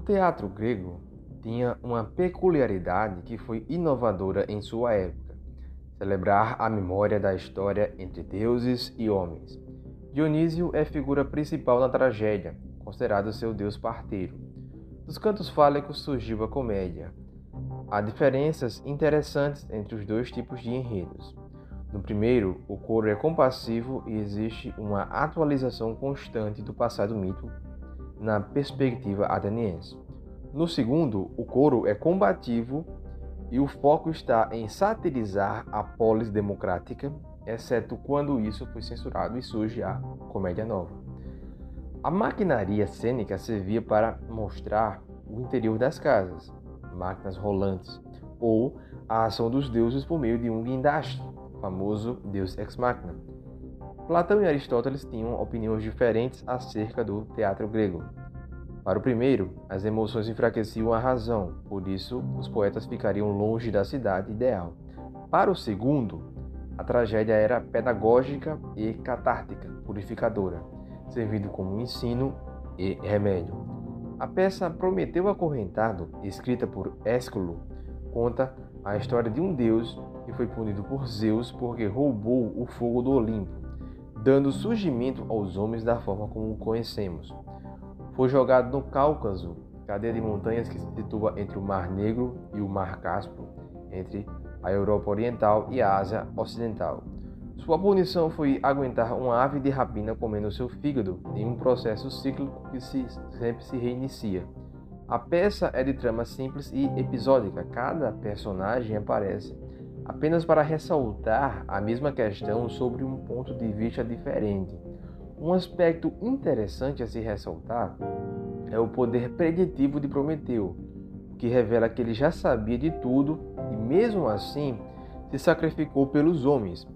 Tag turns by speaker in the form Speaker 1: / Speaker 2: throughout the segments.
Speaker 1: teatro grego tinha uma peculiaridade que foi inovadora em sua época: celebrar a memória da história entre deuses e homens. Dionísio é figura principal na tragédia, considerado seu deus parteiro. Dos cantos fálicos surgiu a comédia. Há diferenças interessantes entre os dois tipos de enredos. No primeiro, o coro é compassivo e existe uma atualização constante do passado mito na perspectiva ateniense. No segundo, o coro é combativo e o foco está em satirizar a polis democrática, exceto quando isso foi censurado e surge a comédia nova. A maquinaria cênica servia para mostrar o interior das casas, máquinas rolantes, ou a ação dos deuses por meio de um guindaste, famoso deus ex machina. Platão e Aristóteles tinham opiniões diferentes acerca do teatro grego. Para o primeiro, as emoções enfraqueciam a razão, por isso os poetas ficariam longe da cidade ideal. Para o segundo, a tragédia era pedagógica e catártica, purificadora, servindo como ensino e remédio. A peça Prometeu Acorrentado, escrita por Ésculo, conta a história de um deus que foi punido por Zeus porque roubou o fogo do Olimpo, dando surgimento aos homens da forma como o conhecemos. Foi jogado no Cáucaso, cadeia de montanhas que se situa entre o Mar Negro e o Mar Cáspio, entre a Europa Oriental e a Ásia Ocidental. Sua punição foi aguentar uma ave de rapina comendo seu fígado em um processo cíclico que se, sempre se reinicia. A peça é de trama simples e episódica. Cada personagem aparece apenas para ressaltar a mesma questão sobre um ponto de vista diferente. Um aspecto interessante a se ressaltar é o poder preditivo de Prometeu, que revela que ele já sabia de tudo e, mesmo assim, se sacrificou pelos homens.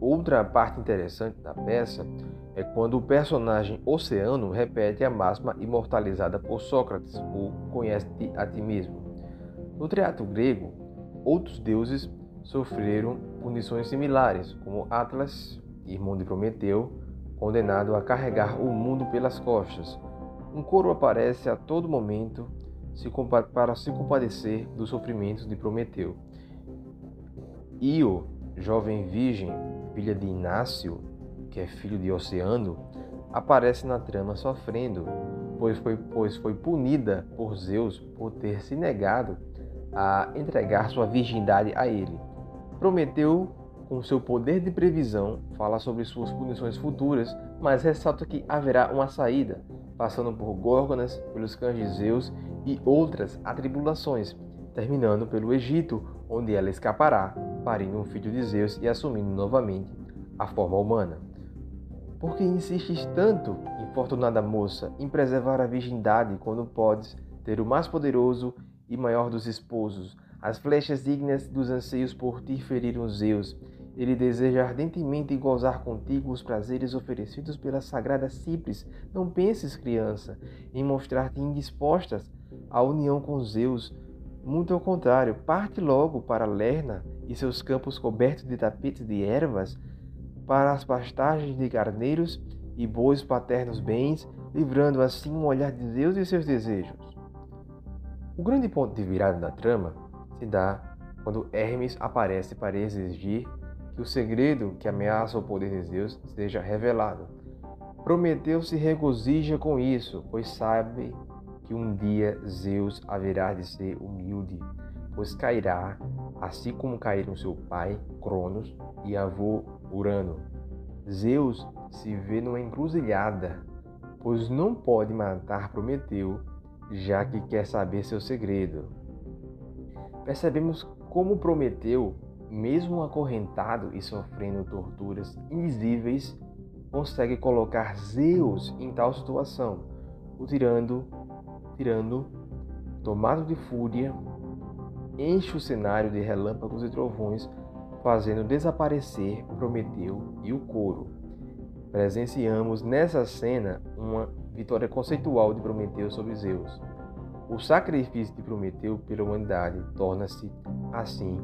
Speaker 1: Outra parte interessante da peça é quando o personagem Oceano repete a máxima imortalizada por Sócrates, o conhece-te a ti mesmo. No teatro grego, outros deuses sofreram punições similares, como Atlas, irmão de Prometeu, condenado a carregar o mundo pelas costas. Um coro aparece a todo momento para se compadecer dos sofrimentos de Prometeu. Io, jovem virgem, filha de Inácio, que é filho de Oceano, aparece na trama sofrendo, pois foi, pois foi punida por Zeus por ter se negado a entregar sua virgindade a ele. Prometeu, com seu poder de previsão, fala sobre suas punições futuras, mas ressalta que haverá uma saída, passando por Górgonas, pelos cães de Zeus e outras atribulações, terminando pelo Egito, onde ela escapará, parindo um filho de Zeus e assumindo novamente a forma humana. Por que insistes tanto, infortunada moça, em preservar a virgindade quando podes ter o mais poderoso e maior dos esposos, as flechas dignas dos anseios por ti feriram Zeus. Ele deseja ardentemente gozar contigo os prazeres oferecidos pela sagrada Cipres. Não penses, criança, em mostrar-te indispostas à união com Zeus. Muito ao contrário, parte logo para Lerna e seus campos cobertos de tapetes de ervas, para as pastagens de carneiros e bois paternos bens, livrando assim um olhar de Zeus e seus desejos. O grande ponto de virada da trama se dá quando Hermes aparece para exigir que o segredo que ameaça o poder de Zeus seja revelado. Prometeu se regozija com isso, pois sabe que um dia Zeus haverá de ser humilde, pois cairá, assim como caíram seu pai, Cronos, e avô Urano. Zeus se vê numa encruzilhada, pois não pode matar Prometeu, já que quer saber seu segredo percebemos como Prometeu, mesmo acorrentado e sofrendo torturas invisíveis, consegue colocar Zeus em tal situação, o tirando, tirando, tomado de fúria, enche o cenário de relâmpagos e trovões, fazendo desaparecer Prometeu e o coro. Presenciamos nessa cena uma vitória conceitual de Prometeu sobre Zeus. O sacrifício de Prometeu pela humanidade torna-se, assim,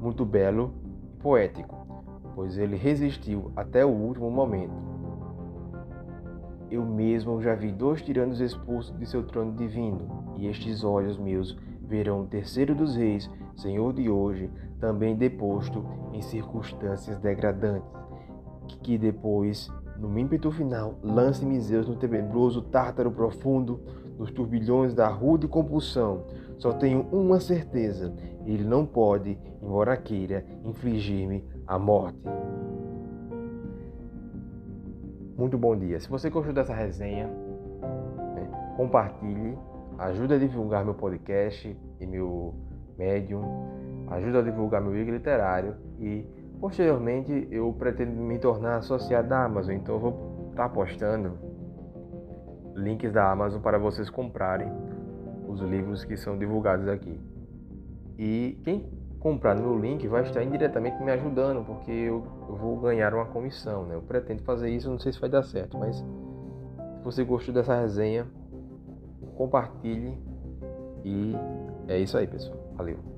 Speaker 1: muito belo e poético, pois ele resistiu até o último momento. Eu mesmo já vi dois tiranos expulsos de seu trono divino, e estes olhos meus verão o terceiro dos reis, Senhor de hoje, também deposto em circunstâncias degradantes, que depois, no ímpeto final, lance-me Zeus no tenebroso tártaro profundo, nos turbilhões da rude compulsão. Só tenho uma certeza: ele não pode, embora queira, infligir-me a morte. Muito bom dia. Se você gostou dessa resenha, né, compartilhe, ajude a divulgar meu podcast e meu Medium, ajuda a divulgar meu livro literário e posteriormente eu pretendo me tornar associado da Amazon, então eu vou estar postando links da Amazon para vocês comprarem os livros que são divulgados aqui. E quem comprar no meu link vai estar indiretamente me ajudando, porque eu, vou ganhar uma comissão. Né? Eu pretendo fazer isso, não sei se vai dar certo, mas se você gostou dessa resenha, compartilhe e é isso aí, pessoal. Valeu.